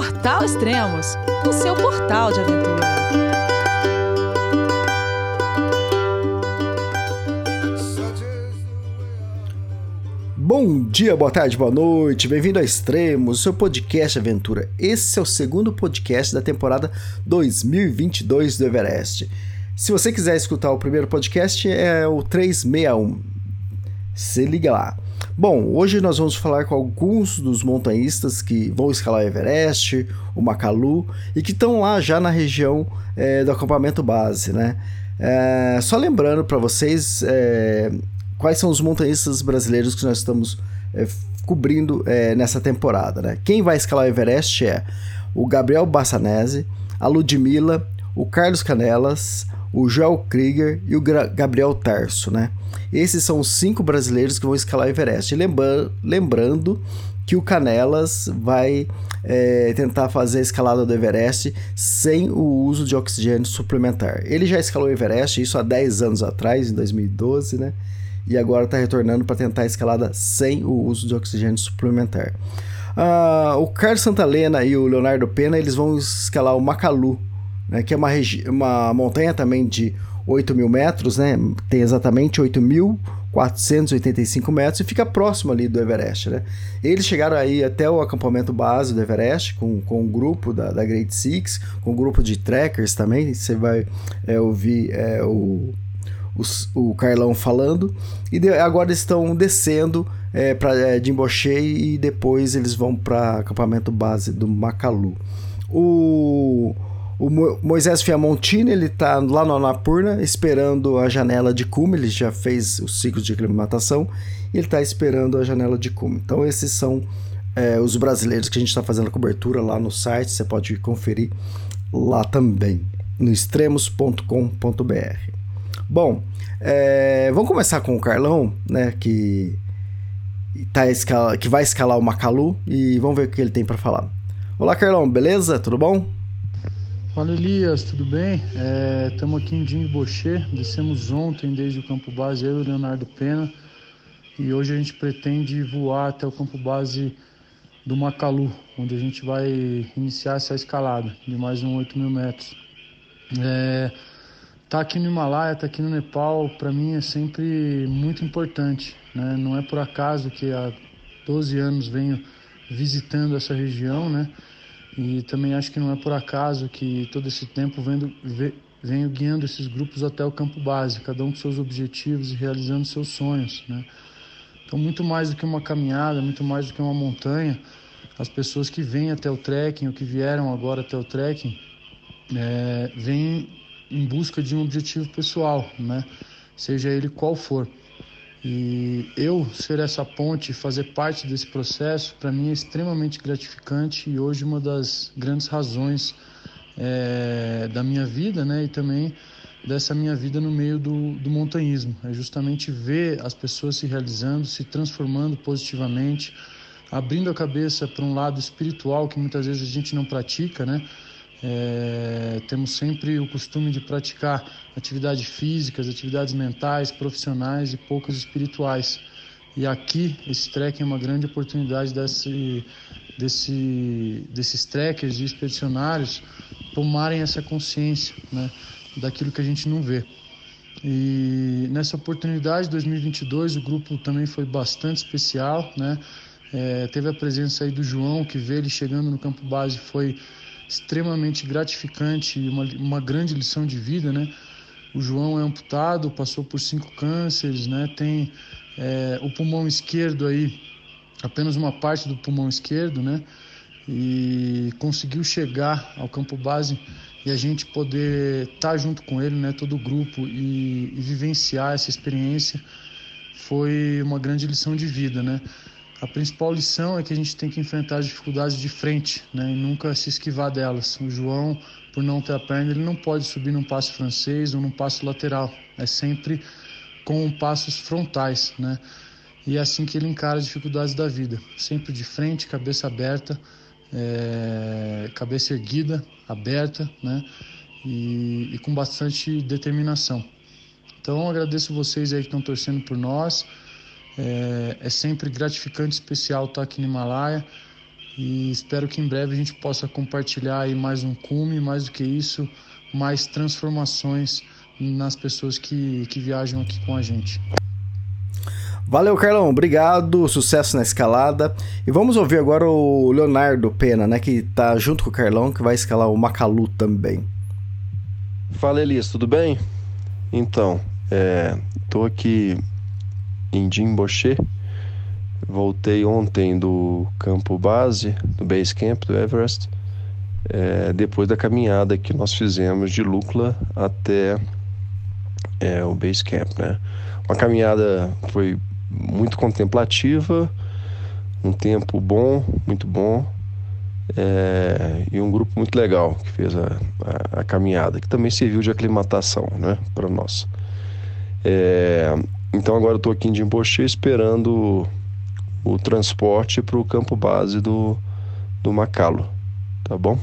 Portal Extremos, o seu portal de aventura. Bom dia, boa tarde, boa noite, bem-vindo a Extremos, o seu podcast aventura. Esse é o segundo podcast da temporada 2022 do Everest. Se você quiser escutar o primeiro podcast, é o 361. Se liga lá. Bom, hoje nós vamos falar com alguns dos montanhistas que vão escalar o Everest, o Makalu e que estão lá já na região é, do acampamento base, né? É, só lembrando para vocês é, quais são os montanhistas brasileiros que nós estamos cobrindo nessa temporada, né? Quem vai escalar o Everest é o Gabriel Bassanese, a Ludmilla, o Carlos Canelas, o Joel Krieger e o Gabriel Tarso, né? Esses são os cinco brasileiros que vão escalar o Everest. Lembra lembrando que o Canelas vai é, tentar fazer a escalada do Everest sem o uso de oxigênio suplementar. Ele já escalou o Everest, isso há 10 anos atrás, em 2012, né? E agora está retornando para tentar a escalada sem o uso de oxigênio suplementar. Uh, o Carlos Santalena e o Leonardo Pena eles vão escalar o Macalu, né, que é uma, uma montanha também de 8 mil metros, né, tem exatamente 8.485 metros e fica próximo ali do Everest. Né. Eles chegaram aí até o acampamento base do Everest com, com um grupo da, da Great Six, com um grupo de trekkers também, você vai é, ouvir é, o, o, o Carlão falando, e de, agora estão descendo é, pra, é, de Imboche e depois eles vão para acampamento base do Macalu. O o Moisés Fiamontini, ele tá lá no Anapurna, esperando a janela de cume, ele já fez o ciclo de aclimatação, e ele está esperando a janela de cume. Então esses são é, os brasileiros que a gente está fazendo a cobertura lá no site, você pode conferir lá também, no extremos.com.br. Bom, é, vamos começar com o Carlão, né, que, tá escala, que vai escalar o Macalu, e vamos ver o que ele tem para falar. Olá Carlão, beleza? Tudo bom? Fala Elias, tudo bem? Estamos é, aqui em Dimbochê, descemos ontem desde o campo base, eu e o Leonardo Pena, e hoje a gente pretende voar até o campo base do Macalu, onde a gente vai iniciar essa escalada de mais uns 8 mil metros. É, tá aqui no Himalaia, tá aqui no Nepal, para mim é sempre muito importante, né? Não é por acaso que há 12 anos venho visitando essa região, né? E também acho que não é por acaso que todo esse tempo vendo, venho guiando esses grupos até o campo base, cada um com seus objetivos e realizando seus sonhos. Né? Então, muito mais do que uma caminhada, muito mais do que uma montanha, as pessoas que vêm até o trekking ou que vieram agora até o trekking é, vêm em busca de um objetivo pessoal, né? seja ele qual for. E eu ser essa ponte, fazer parte desse processo, para mim é extremamente gratificante e hoje uma das grandes razões é, da minha vida, né? E também dessa minha vida no meio do, do montanhismo. É justamente ver as pessoas se realizando, se transformando positivamente, abrindo a cabeça para um lado espiritual que muitas vezes a gente não pratica, né? É, temos sempre o costume de praticar atividades físicas, atividades mentais, profissionais e poucas espirituais. E aqui, esse trekking é uma grande oportunidade desse, desse, desses trekkers e expedicionários tomarem essa consciência né, daquilo que a gente não vê. E nessa oportunidade, 2022, o grupo também foi bastante especial, né? É, teve a presença aí do João, que vê ele chegando no campo base, foi extremamente gratificante e uma, uma grande lição de vida, né? O João é amputado, passou por cinco cânceres, né? Tem é, o pulmão esquerdo aí, apenas uma parte do pulmão esquerdo, né? E conseguiu chegar ao campo base e a gente poder estar tá junto com ele, né? Todo o grupo e, e vivenciar essa experiência foi uma grande lição de vida, né? A principal lição é que a gente tem que enfrentar as dificuldades de frente, né, e nunca se esquivar delas. O João, por não ter a perna, ele não pode subir num passo francês ou num passo lateral. É sempre com passos frontais, né? E é assim que ele encara as dificuldades da vida, sempre de frente, cabeça aberta, é, cabeça erguida, aberta, né? E, e com bastante determinação. Então, agradeço vocês aí que estão torcendo por nós. É, é sempre gratificante, especial estar aqui no Himalaia e espero que em breve a gente possa compartilhar aí mais um cume, mais do que isso, mais transformações nas pessoas que, que viajam aqui com a gente. Valeu, Carlão. Obrigado. Sucesso na escalada. E vamos ouvir agora o Leonardo Pena, né? Que tá junto com o Carlão, que vai escalar o Macalu também. Fala, Elias. Tudo bem? Então, é, tô aqui em Jimboche. Voltei ontem do campo base, do base camp do Everest, é, depois da caminhada que nós fizemos de Lukla até é, o base camp, né? Uma caminhada foi muito contemplativa, um tempo bom, muito bom, é, e um grupo muito legal que fez a, a, a, caminhada, que também serviu de aclimatação né, para nós. É, então agora eu estou aqui em Jimboche esperando o, o transporte para o campo base do, do Macalo, tá bom?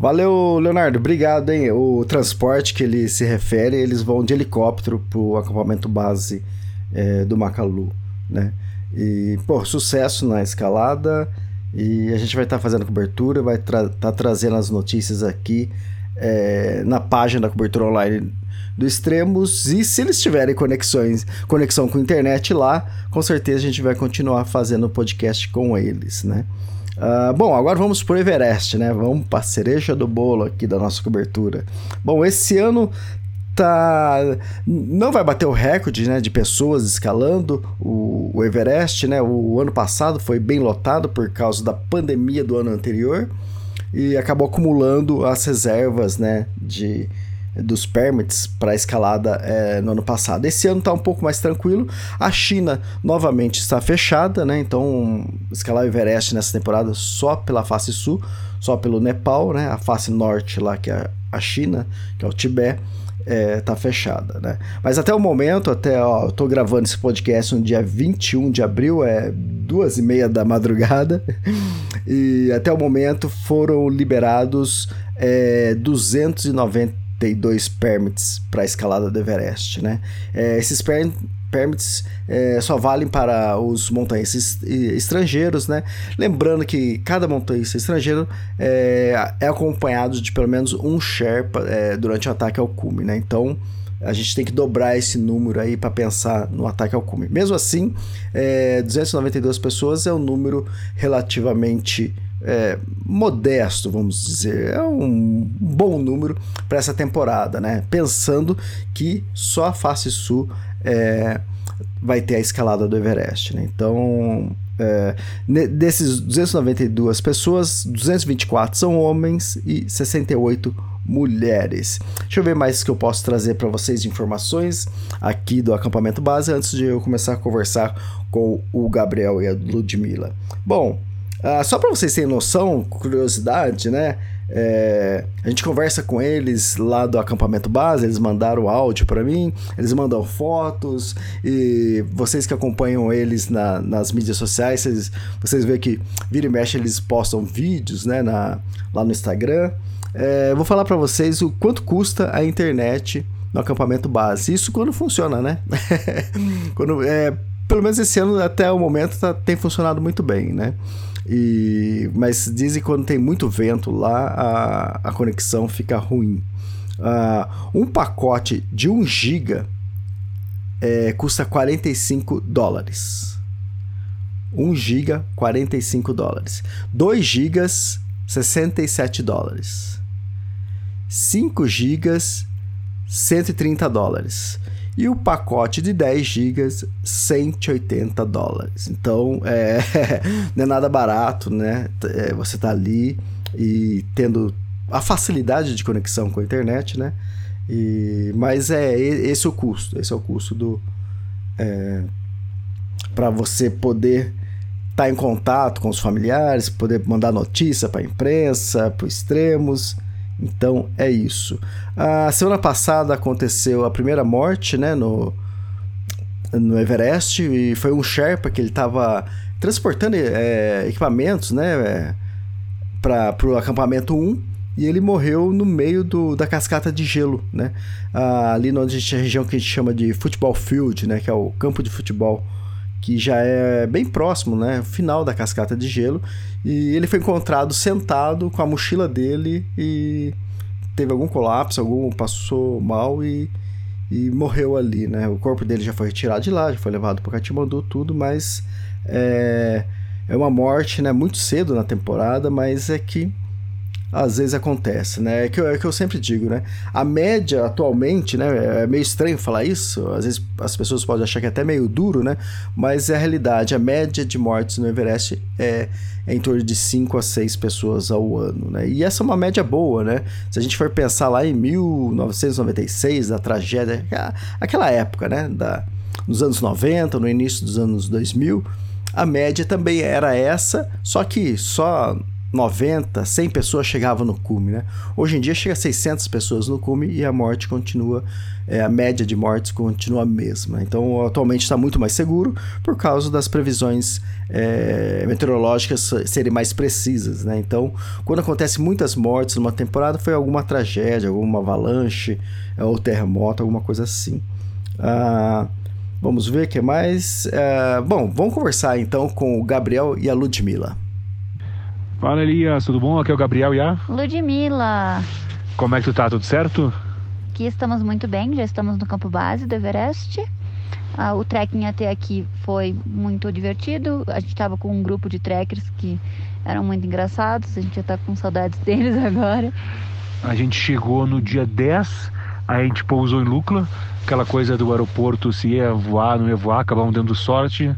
Valeu, Leonardo. Obrigado, hein? O transporte que ele se refere, eles vão de helicóptero para o acampamento base é, do Macalu, né? E, pô, sucesso na escalada e a gente vai estar tá fazendo cobertura, vai estar tra tá trazendo as notícias aqui é, na página da cobertura online do Extremos e se eles tiverem conexões, conexão com internet lá, com certeza a gente vai continuar fazendo podcast com eles, né? Uh, bom, agora vamos pro Everest, né? Vamos para a cereja do bolo aqui da nossa cobertura. Bom, esse ano tá não vai bater o recorde né, de pessoas escalando o, o, Everest, né? O ano passado foi bem lotado por causa da pandemia do ano anterior e acabou acumulando as reservas, né, de dos permits para escalada é, no ano passado. Esse ano está um pouco mais tranquilo. A China novamente está fechada, né? Então escalar o Everest nessa temporada só pela face sul, só pelo Nepal, né? A face norte lá que é a China, que é o Tibete é, tá fechada, né? Mas até o momento, até, ó, eu tô gravando esse podcast no dia 21 de abril, é duas e meia da madrugada, e até o momento foram liberados é, 292 permits para a escalada do Everest, né? É, esses permits permits é, só valem para os montanhistas estrangeiros, né? Lembrando que cada montanhista estrangeiro é, é acompanhado de pelo menos um Sherpa é, durante o ataque ao cume, né? Então a gente tem que dobrar esse número aí para pensar no ataque ao cume. Mesmo assim, é, 292 pessoas é um número relativamente é, modesto, vamos dizer. É um bom número para essa temporada, né? Pensando que só a face sul é, vai ter a escalada do Everest. Né? Então, é, desses 292 pessoas, 224 são homens e 68 mulheres. Deixa eu ver mais que eu posso trazer para vocês informações aqui do acampamento base antes de eu começar a conversar com o Gabriel e a Ludmilla. Bom, uh, só para vocês terem noção, curiosidade, né? É, a gente conversa com eles lá do acampamento base, eles mandaram áudio para mim, eles mandam fotos e vocês que acompanham eles na, nas mídias sociais, vocês, vocês veem que vira e mexe eles postam vídeos né, na, lá no Instagram. É, vou falar para vocês o quanto custa a internet no acampamento base. Isso quando funciona, né? quando, é, pelo menos esse ano até o momento tá, tem funcionado muito bem, né? E, mas dizem que quando tem muito vento lá, a, a conexão fica ruim. Uh, um pacote de 1 GB é, custa 45 dólares. 1 GB, 45 dólares. 2 GB, 67 dólares. 5 GB, 130 dólares. E o pacote de 10 GB, 180 dólares. Então, é, não é nada barato, né? É, você tá ali e tendo a facilidade de conexão com a internet, né? E, mas é esse é o custo. Esse é o custo do. É, para você poder estar tá em contato com os familiares, poder mandar notícia para a imprensa, para extremos. Então é isso. A semana passada aconteceu a primeira morte, né, no, no Everest, e foi um Sherpa que ele estava transportando é, equipamentos, né, é, para o acampamento 1, e ele morreu no meio do, da cascata de gelo, né, ah, ali onde a, região que a gente chama de futebol field, né, que é o campo de futebol que já é bem próximo, né? Final da cascata de gelo. E ele foi encontrado sentado com a mochila dele e teve algum colapso, algum passou mal e, e morreu ali, né? O corpo dele já foi retirado de lá, já foi levado para Katmandu, tudo, mas é, é uma morte, né? Muito cedo na temporada, mas é que às vezes acontece, né? É que, eu, é que eu sempre digo, né? A média atualmente, né? É meio estranho falar isso, às vezes as pessoas podem achar que é até meio duro, né? Mas é a realidade, a média de mortes no Everest é, é em torno de 5 a 6 pessoas ao ano, né? E essa é uma média boa, né? Se a gente for pensar lá em 1996, da tragédia, aquela época, né? Da, nos anos 90, no início dos anos 2000, a média também era essa, só que só 90, 100 pessoas chegavam no cume, né? Hoje em dia chega a 600 pessoas no cume e a morte continua, é, a média de mortes continua a mesma. Então, atualmente está muito mais seguro por causa das previsões é, meteorológicas serem mais precisas, né? Então, quando acontece muitas mortes numa temporada, foi alguma tragédia, alguma avalanche é, ou terremoto, alguma coisa assim. Ah, vamos ver o que mais. É, bom, vamos conversar então com o Gabriel e a Ludmilla. Fala Elias, tudo bom? Aqui é o Gabriel e a Ludmilla. Como é que tu tá? Tudo certo? Aqui estamos muito bem, já estamos no campo base do Everest. Ah, o trekking até aqui foi muito divertido. A gente estava com um grupo de trekkers que eram muito engraçados. A gente já tá com saudades deles agora. A gente chegou no dia 10, aí a gente pousou em Lukla, aquela coisa do aeroporto, se ia voar, não ia voar, acabamos dando sorte.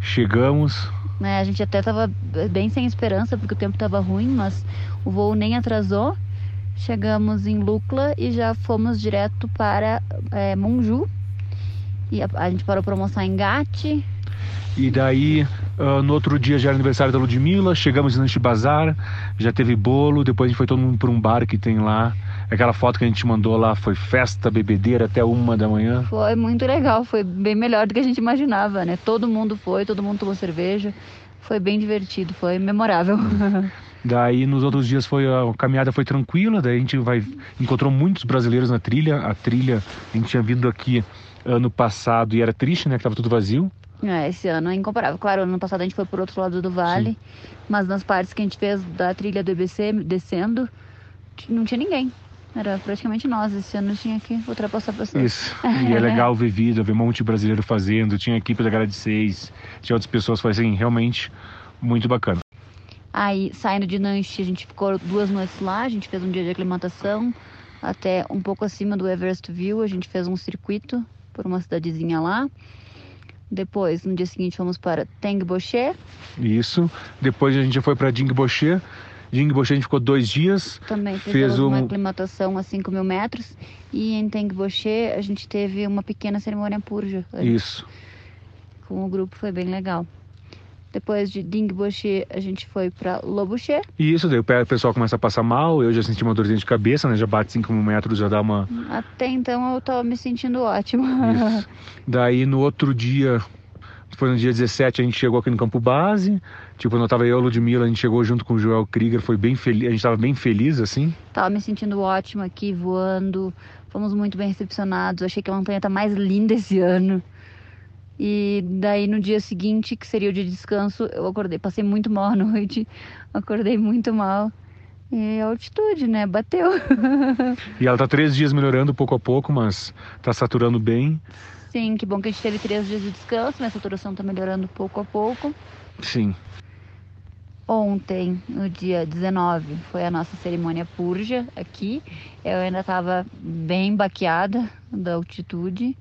Chegamos, né? A gente até estava bem sem esperança porque o tempo estava ruim, mas o voo nem atrasou. Chegamos em Lukla e já fomos direto para é, Monju. E a, a, gente parou para almoçar em Gati. E daí, uh, no outro dia já era aniversário da Ludmilla, chegamos em Lanche Bazar, já teve bolo, depois a gente foi todo mundo para um bar que tem lá. Aquela foto que a gente mandou lá foi festa, bebedeira até uma da manhã. Foi muito legal, foi bem melhor do que a gente imaginava, né? Todo mundo foi, todo mundo tomou cerveja. Foi bem divertido, foi memorável. Daí nos outros dias foi a caminhada foi tranquila, daí a gente vai encontrou muitos brasileiros na trilha. A trilha a gente tinha vindo aqui ano passado e era triste, né, que tava tudo vazio. É, esse ano é incomparável. Claro, ano passado a gente foi por outro lado do vale, Sim. mas nas partes que a gente fez da trilha do EBC descendo, não tinha ninguém. Era praticamente nós. Esse ano tinha que ultrapassar pessoas. Isso. E é legal ver vida, ver um monte de brasileiro fazendo. Tinha equipe da Gara seis, tinha outras pessoas fazendo. Realmente muito bacana. Aí, saindo de Nanche, a gente ficou duas noites lá. A gente fez um dia de aclimatação até um pouco acima do Everest View. A gente fez um circuito por uma cidadezinha lá. Depois, no dia seguinte, fomos para Tengboche. Isso. Depois a gente foi para Dingboche. Jingboche a gente ficou dois dias. Também fez uma aclimatação a 5 mil metros. E em Tengboche a gente teve uma pequena cerimônia purja. Isso. Com o grupo foi bem legal. Depois de Dingboche, a gente foi para Lobuche. Isso, daí o pessoal começa a passar mal. Eu já senti uma dorzinha de cabeça, né? Já bate 5 mil metros, já dá uma. Até então eu tava me sentindo ótimo. Isso. Daí no outro dia, foi no dia 17, a gente chegou aqui no campo base. Tipo, quando eu tava eu e Ludmilla, a gente chegou junto com o Joel Krieger, foi bem feliz, a gente tava bem feliz, assim. Tava me sentindo ótimo aqui, voando. Fomos muito bem recepcionados. Achei que a montanha tá mais linda esse ano. E daí no dia seguinte, que seria o dia de descanso, eu acordei, passei muito mal à noite, acordei muito mal. E a altitude, né? Bateu. e ela tá três dias melhorando pouco a pouco, mas tá saturando bem. Sim, que bom que a gente teve três dias de descanso, minha saturação está melhorando pouco a pouco. Sim. Ontem, no dia 19, foi a nossa cerimônia purja aqui. Eu ainda estava bem baqueada da altitude.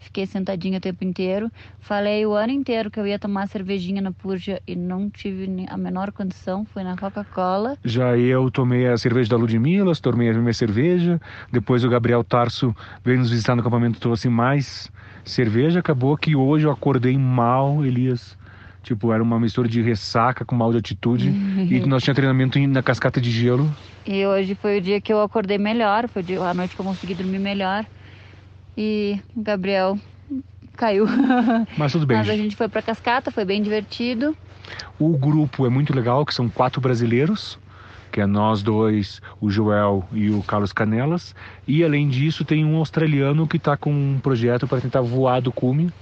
Fiquei sentadinha o tempo inteiro. Falei o ano inteiro que eu ia tomar cervejinha na purja e não tive a menor condição. Foi na Coca-Cola. Já eu tomei a cerveja da Ludmilla, tomei a minha cerveja. Depois o Gabriel Tarso veio nos visitar no acampamento, trouxe mais cerveja, acabou que hoje eu acordei mal, Elias. Tipo, era uma mistura de ressaca com mal de atitude. e nós tinha treinamento na cascata de gelo. E hoje foi o dia que eu acordei melhor, foi a noite que eu consegui dormir melhor. E o Gabriel caiu. Mas tudo bem. Mas a gente foi pra cascata, foi bem divertido. O grupo é muito legal, que são quatro brasileiros que é nós dois, o Joel e o Carlos Canelas. E além disso, tem um australiano que está com um projeto para tentar voar do cume.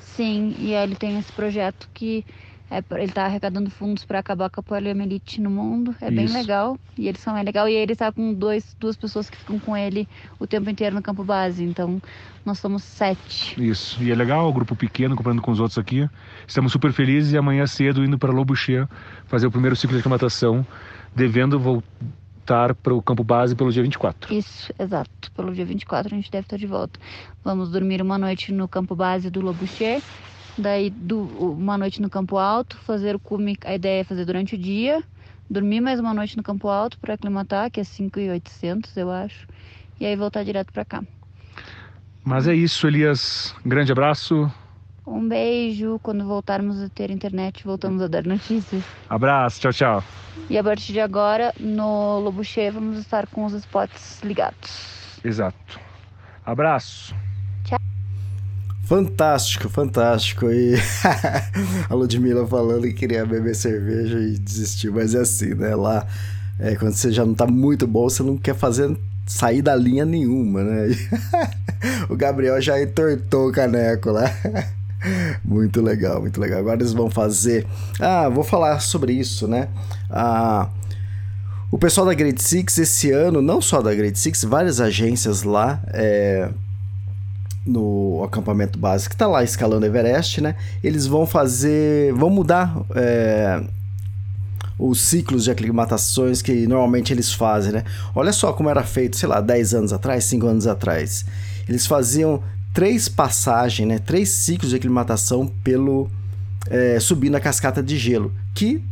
Sim, e ele tem esse projeto que é, ele está arrecadando fundos para acabar com a poliomielite no mundo. É bem Isso. legal. E eles são bem legal. E ele está com dois, duas pessoas que ficam com ele o tempo inteiro no campo base. Então, nós somos sete. Isso. E é legal, o grupo pequeno, comparando com os outros aqui. Estamos super felizes e amanhã cedo indo para Lobucher fazer o primeiro ciclo de aclimatação, devendo voltar para o campo base pelo dia 24. Isso, exato. Pelo dia 24 a gente deve estar de volta. Vamos dormir uma noite no campo base do Lobucher. Daí do, uma noite no campo alto, fazer o cume, a ideia é fazer durante o dia, dormir mais uma noite no campo alto para aclimatar, que é 5,800 eu acho, e aí voltar direto para cá. Mas é isso, Elias. Grande abraço. Um beijo, quando voltarmos a ter internet, voltamos a dar notícias. Abraço, tchau, tchau. E a partir de agora, no Lobucher, vamos estar com os spots ligados. Exato. Abraço. Fantástico, fantástico. E a Ludmilla falando que queria beber cerveja e desistiu, mas é assim, né? Lá, é, quando você já não tá muito bom, você não quer fazer sair da linha nenhuma, né? o Gabriel já entortou o caneco lá. Muito legal, muito legal. Agora eles vão fazer. Ah, vou falar sobre isso, né? Ah, o pessoal da Grade Six esse ano, não só da Grade Six, várias agências lá. É, no acampamento básico que está lá escalando Everest, né? Eles vão fazer, vão mudar é, os ciclos de aclimatações que normalmente eles fazem, né? Olha só como era feito, sei lá, 10 anos atrás, 5 anos atrás. Eles faziam três passagens, né? Três ciclos de aclimatação pelo é, subindo a cascata de gelo, que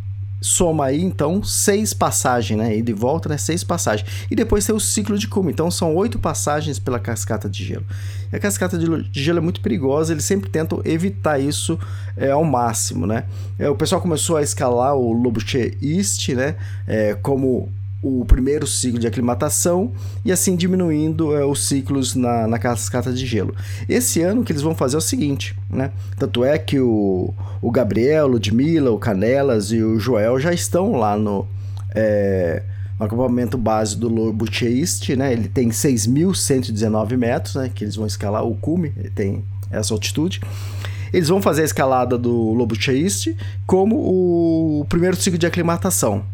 soma aí então seis passagens, né? E de volta, né? Seis passagens. E depois tem o ciclo de cume. Então são oito passagens pela cascata de gelo. E a cascata de, gelo é muito perigosa. Eles sempre tentam evitar isso é, ao máximo, né? É, o pessoal começou a escalar o Lobuche East, né? É, como o primeiro ciclo de aclimatação e assim diminuindo é, os ciclos na, na cascata de gelo. Esse ano o que eles vão fazer é o seguinte, né? Tanto é que o, o Gabriel, Ludmilla, o Canelas e o Joel já estão lá no, é, no acampamento base do Lobuche East, né? Ele tem 6.119 metros, né? Que eles vão escalar o cume, tem essa altitude. Eles vão fazer a escalada do Lobuche East como o primeiro ciclo de aclimatação.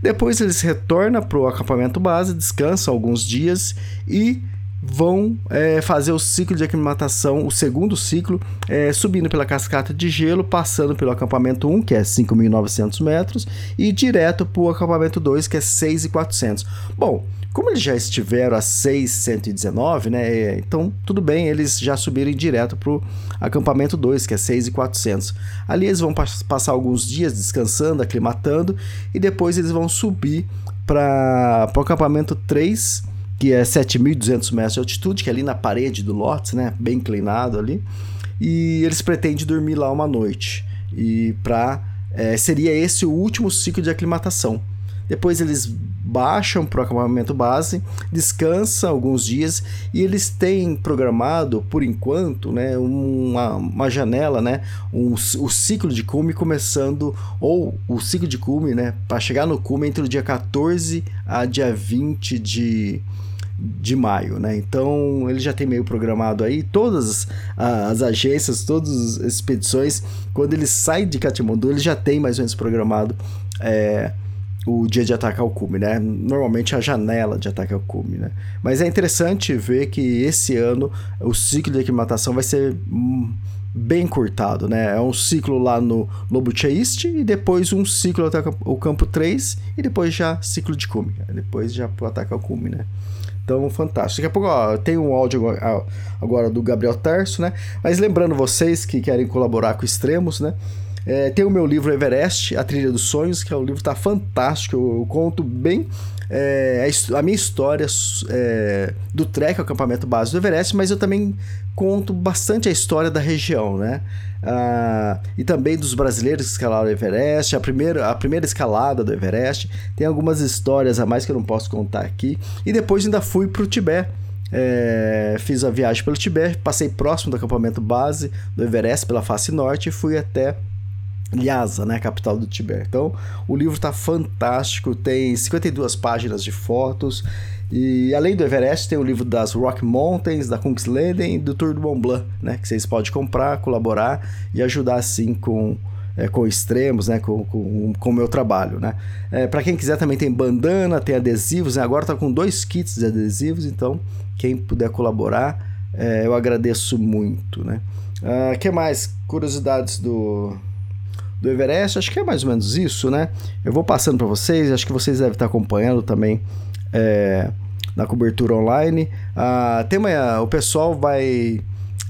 Depois eles retornam para o acampamento base, descansam alguns dias e vão é, fazer o ciclo de aclimatação, o segundo ciclo, é, subindo pela cascata de gelo, passando pelo acampamento 1, que é 5.900 metros, e direto para o acampamento 2, que é 6.400. Bom, como eles já estiveram a 6.119, né, então tudo bem eles já subirem direto para o acampamento 2, que é 6.400. Ali eles vão passar alguns dias descansando, aclimatando, e depois eles vão subir para o acampamento 3, que é 7.200 metros de altitude, que é ali na parede do Lotus, né? Bem inclinado ali. E eles pretendem dormir lá uma noite. E para é, seria esse o último ciclo de aclimatação. Depois eles baixam para o acampamento base, descansam alguns dias e eles têm programado, por enquanto, né, uma, uma janela, né, um, o ciclo de cume começando, ou o ciclo de cume, né, para chegar no cume entre o dia 14 a dia 20 de, de maio, né? Então ele já tem meio programado aí todas as agências, todas as expedições, quando ele sai de Katmandu, ele já tem mais ou menos programado é, o dia de ataque ao cume, né? Normalmente a janela de ataque ao cume, né? Mas é interessante ver que esse ano o ciclo de aclimatação vai ser bem curtado, né? É um ciclo lá no Lobuche East e depois um ciclo até o campo 3 e depois já ciclo de cume. Depois já pro ataque ao cume, né? Então, fantástico. Daqui a pouco, ó, tem um áudio agora do Gabriel Tarso, né? Mas lembrando vocês que querem colaborar com Extremos, né? É, tem o meu livro Everest, A Trilha dos Sonhos, que é um livro tá fantástico. Eu, eu conto bem é, a, a, minha história é, do trek, acampamento base do Everest, mas eu também conto bastante a história da região, né? Ah, e também dos brasileiros que escalaram o Everest, a primeira, a primeira escalada do Everest. Tem algumas histórias a mais que eu não posso contar aqui. E depois ainda fui para o Tibete. É, fiz a viagem pelo Tibete, passei próximo do acampamento base do Everest pela face norte e fui até Lhasa, né, capital do Tibete. Então, o livro está fantástico, tem 52 páginas de fotos E além do Everest, tem o livro das Rock Mountains, da Kungsleden e do Tour do Mont Blanc, né? Que vocês podem comprar, colaborar e ajudar assim com é, com extremos, né, com, com, com o meu trabalho, né. É, para quem quiser também tem bandana, tem adesivos, né? agora tá com dois kits de adesivos, então quem puder colaborar, é, eu agradeço muito, né. Uh, que mais? Curiosidades do, do Everest, acho que é mais ou menos isso, né. Eu vou passando para vocês, acho que vocês devem estar acompanhando também é, na cobertura online. Uh, tem uma, o pessoal vai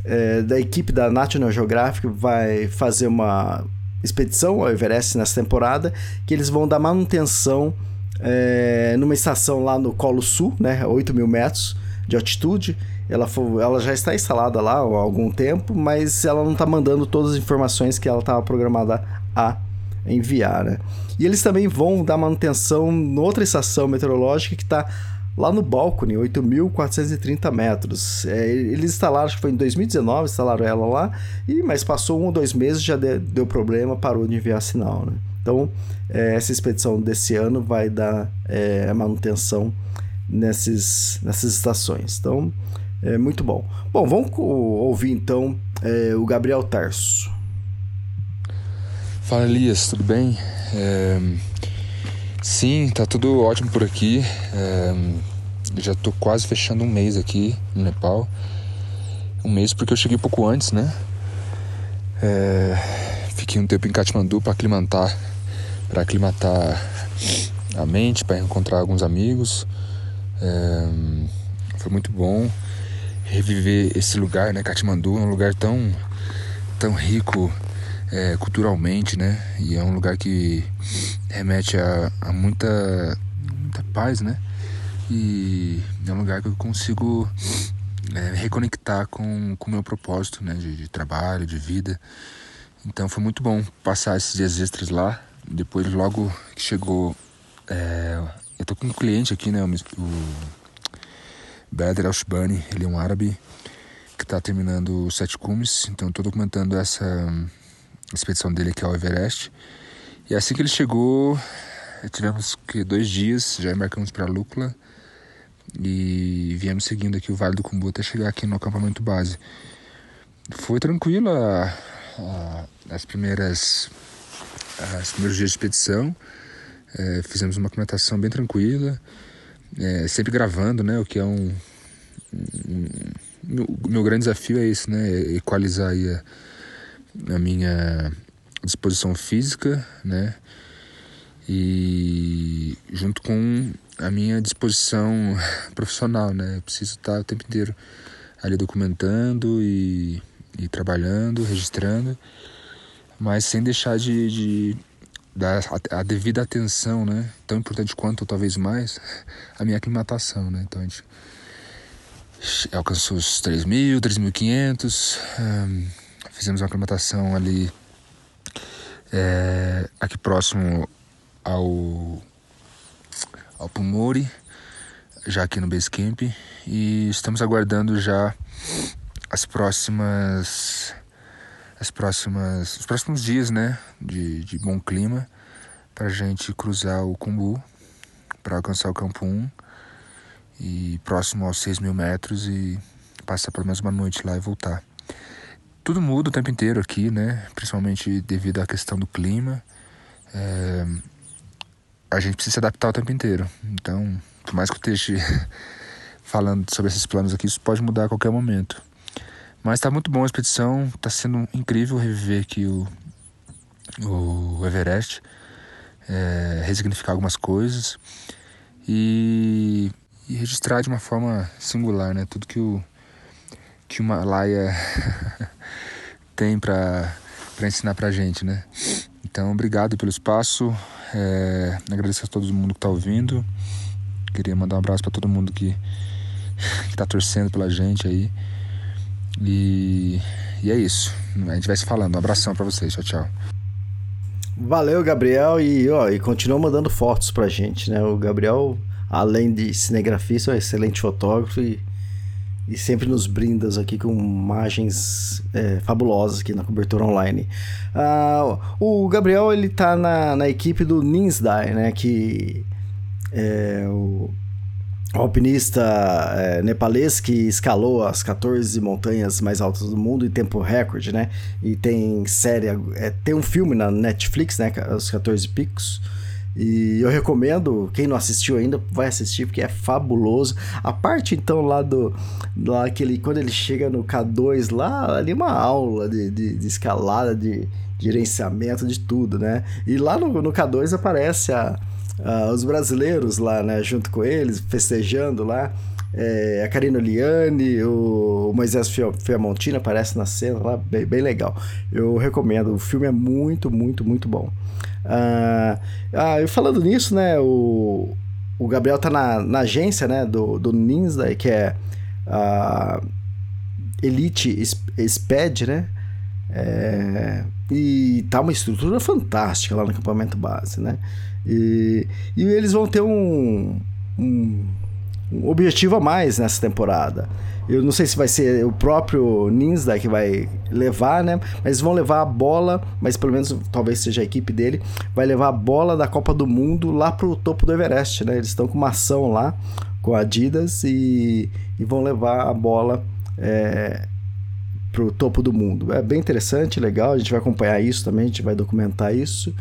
é, da equipe da National Geographic vai fazer uma expedição ao Everest nessa temporada, que eles vão dar manutenção é, numa estação lá no Colo Sul, né, 8 mil metros de altitude. Ela, foi, ela já está instalada lá há algum tempo, mas ela não está mandando todas as informações que ela estava programada a enviar. Né? E eles também vão dar manutenção noutra estação meteorológica que está lá no Balcony, 8.430 metros. É, eles instalaram, acho que foi em 2019, instalaram ela lá, e mas passou um ou dois meses, já de, deu problema, parou de enviar sinal. Né? Então, é, essa expedição desse ano vai dar é, manutenção nesses, nessas estações. Então, é muito bom. Bom, vamos ouvir então é, o Gabriel Tarso. Fala Elias, tudo bem? É... Sim, tá tudo ótimo por aqui. É, já tô quase fechando um mês aqui no Nepal. Um mês porque eu cheguei pouco antes, né? É, fiquei um tempo em Kathmandu para aclimatar, para aclimatar a mente, para encontrar alguns amigos. Foi muito bom reviver esse lugar, né? Kathmandu é um lugar tão, tão rico é, culturalmente, né? E é um lugar que remete a, a muita, muita paz, né? E é um lugar que eu consigo é, reconectar com o meu propósito, né? De, de, trabalho, de vida. Então foi muito bom passar esses dias extras lá. Depois, logo que chegou. É, eu tô com um cliente aqui, né? O, o Badr Al-Shbani, ele é um árabe que está terminando os sete cumes. Então estou documentando essa expedição dele aqui ao Everest. E assim que ele chegou, tivemos que dois dias, já embarcamos para Lukla e viemos seguindo aqui o Vale do Kumbu até chegar aqui no acampamento base. Foi tranquilo a, a, as primeiras as primeiros dias de expedição. É, fizemos uma aclimatação bem tranquila, é, sempre gravando, né? O que é um, um meu, meu grande desafio é esse, né? Equalizar aí a, a minha disposição física, né? E junto com a minha disposição profissional, né? Eu preciso estar o tempo inteiro ali documentando e, e trabalhando, registrando, mas sem deixar de, de dar a, a, devida atenção, né? Tão importante quanto, ou talvez mais, a minha aclimatação, né? Então a gente alcançou os 3.000, 3.500, um, fizemos uma aclimatação ali é, aqui próximo ao, ao Pumori, já aqui no Basecamp, e estamos aguardando já as próximas as próximas os próximos dias né de, de bom clima para gente cruzar o Kumbu para alcançar o campo 1 e próximo aos 6 mil metros e passar pelo menos uma noite lá e voltar tudo muda o tempo inteiro aqui, né? Principalmente devido à questão do clima. É... A gente precisa se adaptar o tempo inteiro. Então, por mais que eu esteja falando sobre esses planos aqui, isso pode mudar a qualquer momento. Mas está muito bom a expedição, está sendo incrível reviver aqui o, o Everest, é, algumas coisas e, e registrar de uma forma singular, né? Tudo que o que o Himalaia tem para ensinar para gente, né? Então, obrigado pelo espaço. É, agradeço a todo mundo que está ouvindo. Queria mandar um abraço para todo mundo que está torcendo pela gente aí. E, e é isso. A gente vai se falando. Um abração para vocês. Tchau, tchau. Valeu, Gabriel. E, ó, e continua mandando fotos pra gente, né? O Gabriel, além de cinegrafista, é um excelente fotógrafo e e sempre nos brindas aqui com imagens é, fabulosas aqui na cobertura online. Uh, o Gabriel ele tá na, na equipe do Ninsdai, né? Que é o, alpinista é, nepalês que escalou as 14 montanhas mais altas do mundo em tempo recorde, né? E tem série, é, tem um filme na Netflix, né? Os 14 picos. E eu recomendo, quem não assistiu ainda, vai assistir, porque é fabuloso. A parte, então, lá do. Lá aquele, quando ele chega no K2, lá, ali uma aula de, de, de escalada, de, de gerenciamento, de tudo, né? E lá no, no K2 aparece a, a, os brasileiros lá, né? Junto com eles, festejando lá. É, a Karina Liane, o Moisés Fiamontina aparece na cena lá, bem, bem legal. Eu recomendo, o filme é muito, muito, muito bom. Ah, ah, falando nisso, né, o, o Gabriel tá na, na agência, né, do, do Ninja, que é a Elite SPED, né, é, e tá uma estrutura fantástica lá no acampamento base, né, e, e eles vão ter um, um, um objetivo a mais nessa temporada. Eu não sei se vai ser o próprio Ninja que vai levar, né? Mas vão levar a bola, mas pelo menos talvez seja a equipe dele, vai levar a bola da Copa do Mundo lá pro topo do Everest, né? Eles estão com uma ação lá com a Adidas e, e vão levar a bola é, pro topo do mundo. É bem interessante, legal, a gente vai acompanhar isso também, a gente vai documentar isso.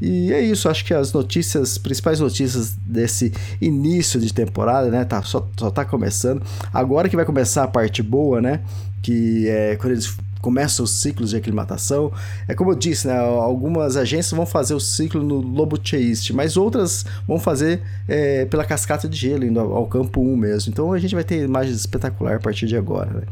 E é isso, acho que as notícias, principais notícias desse início de temporada, né? Tá, só, só tá começando. Agora que vai começar a parte boa, né? Que é quando eles começam os ciclos de aclimatação. É como eu disse, né? Algumas agências vão fazer o ciclo no Lobo Chase, mas outras vão fazer é, pela cascata de gelo, indo ao, campo 1 mesmo. Então a gente vai ter imagens espetaculares a partir de agora. Né?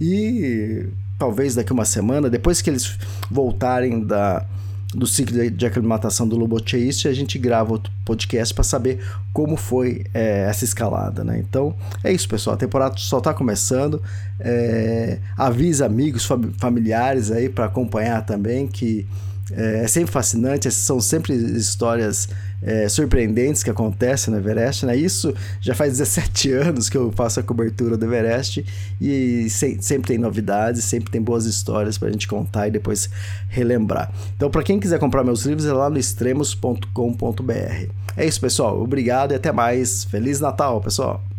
E talvez daqui uma semana, depois que eles voltarem da do ciclo de aclimatação do Lobocheist, a gente grava outro podcast para saber como foi é, essa escalada, né? Então é isso, pessoal. A temporada só está começando. É, avisa amigos, familiares aí para acompanhar também que é, é, sempre fascinante, são sempre histórias é, surpreendentes que acontecem no Everest, né? Isso já faz 17 anos que eu faço a cobertura do Everest e se, sempre tem novidades, sempre tem boas histórias para a gente contar e depois relembrar. Então, para quem quiser comprar meus livros, é lá no extremos.com.br. É isso, pessoal. Obrigado e até mais. Feliz Natal, pessoal!